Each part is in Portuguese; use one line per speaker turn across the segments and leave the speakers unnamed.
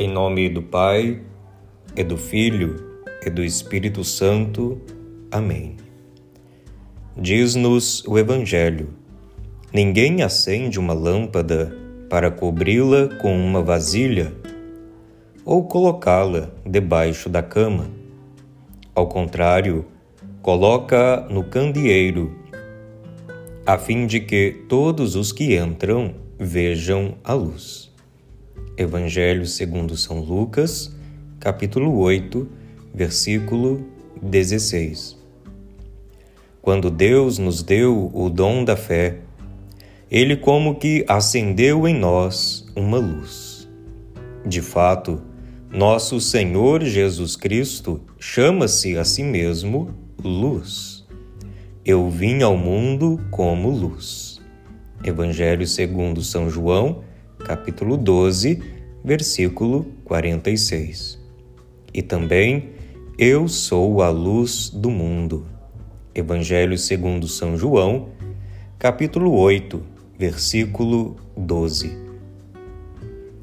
Em nome do Pai, e do Filho, e do Espírito Santo. Amém. Diz-nos o Evangelho: Ninguém acende uma lâmpada para cobri-la com uma vasilha ou colocá-la debaixo da cama. Ao contrário, coloca no candeeiro, a fim de que todos os que entram vejam a luz. Evangelho segundo São Lucas, capítulo 8, versículo 16. Quando Deus nos deu o dom da fé, ele como que acendeu em nós uma luz. De fato, nosso Senhor Jesus Cristo chama-se a si mesmo luz. Eu vim ao mundo como luz. Evangelho segundo São João, capítulo 12, versículo 46 e também Eu sou a luz do mundo. Evangelho segundo São João, capítulo 8, versículo 12.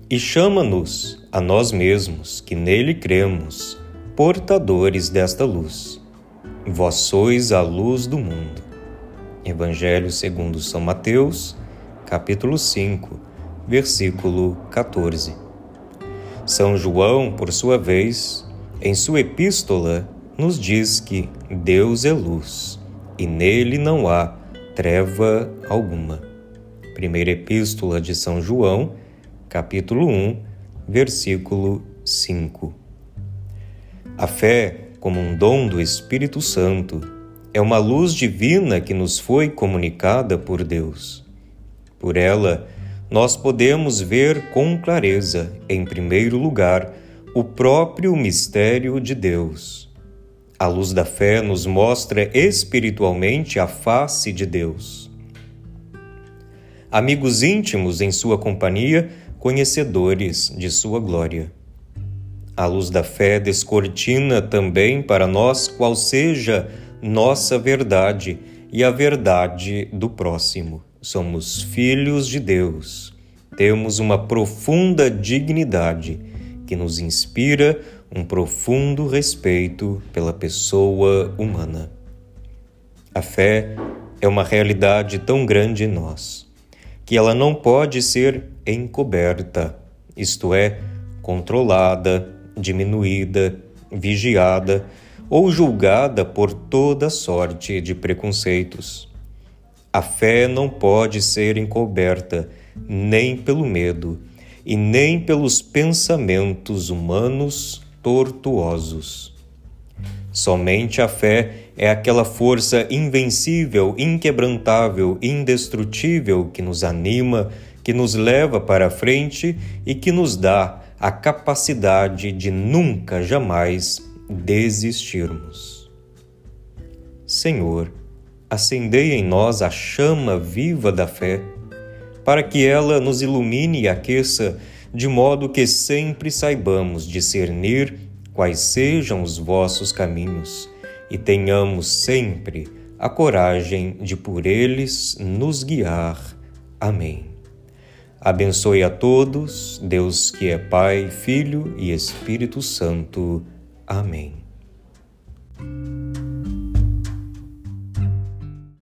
E chama-nos a nós mesmos, que nele cremos, portadores desta luz. Vós sois a luz do mundo. Evangelho segundo São Mateus, capítulo 5, versículo 14. São João, por sua vez, em sua epístola, nos diz que Deus é luz e nele não há treva alguma. Primeira Epístola de São João, capítulo 1, versículo 5. A fé, como um dom do Espírito Santo, é uma luz divina que nos foi comunicada por Deus. Por ela, nós podemos ver com clareza, em primeiro lugar, o próprio mistério de Deus. A luz da fé nos mostra espiritualmente a face de Deus. Amigos íntimos em sua companhia, conhecedores de sua glória. A luz da fé descortina também para nós qual seja nossa verdade e a verdade do próximo somos filhos de Deus, temos uma profunda dignidade que nos inspira um profundo respeito pela pessoa humana. A fé é uma realidade tão grande em nós que ela não pode ser encoberta, isto é, controlada, diminuída, vigiada ou julgada por toda sorte de preconceitos. A fé não pode ser encoberta nem pelo medo e nem pelos pensamentos humanos tortuosos. Somente a fé é aquela força invencível, inquebrantável, indestrutível que nos anima, que nos leva para a frente e que nos dá a capacidade de nunca jamais desistirmos. Senhor, acendei em nós a chama viva da fé, para que ela nos ilumine e aqueça, de modo que sempre saibamos discernir quais sejam os vossos caminhos e tenhamos sempre a coragem de por eles nos guiar. Amém. Abençoe a todos, Deus que é Pai, Filho e Espírito Santo. Amém.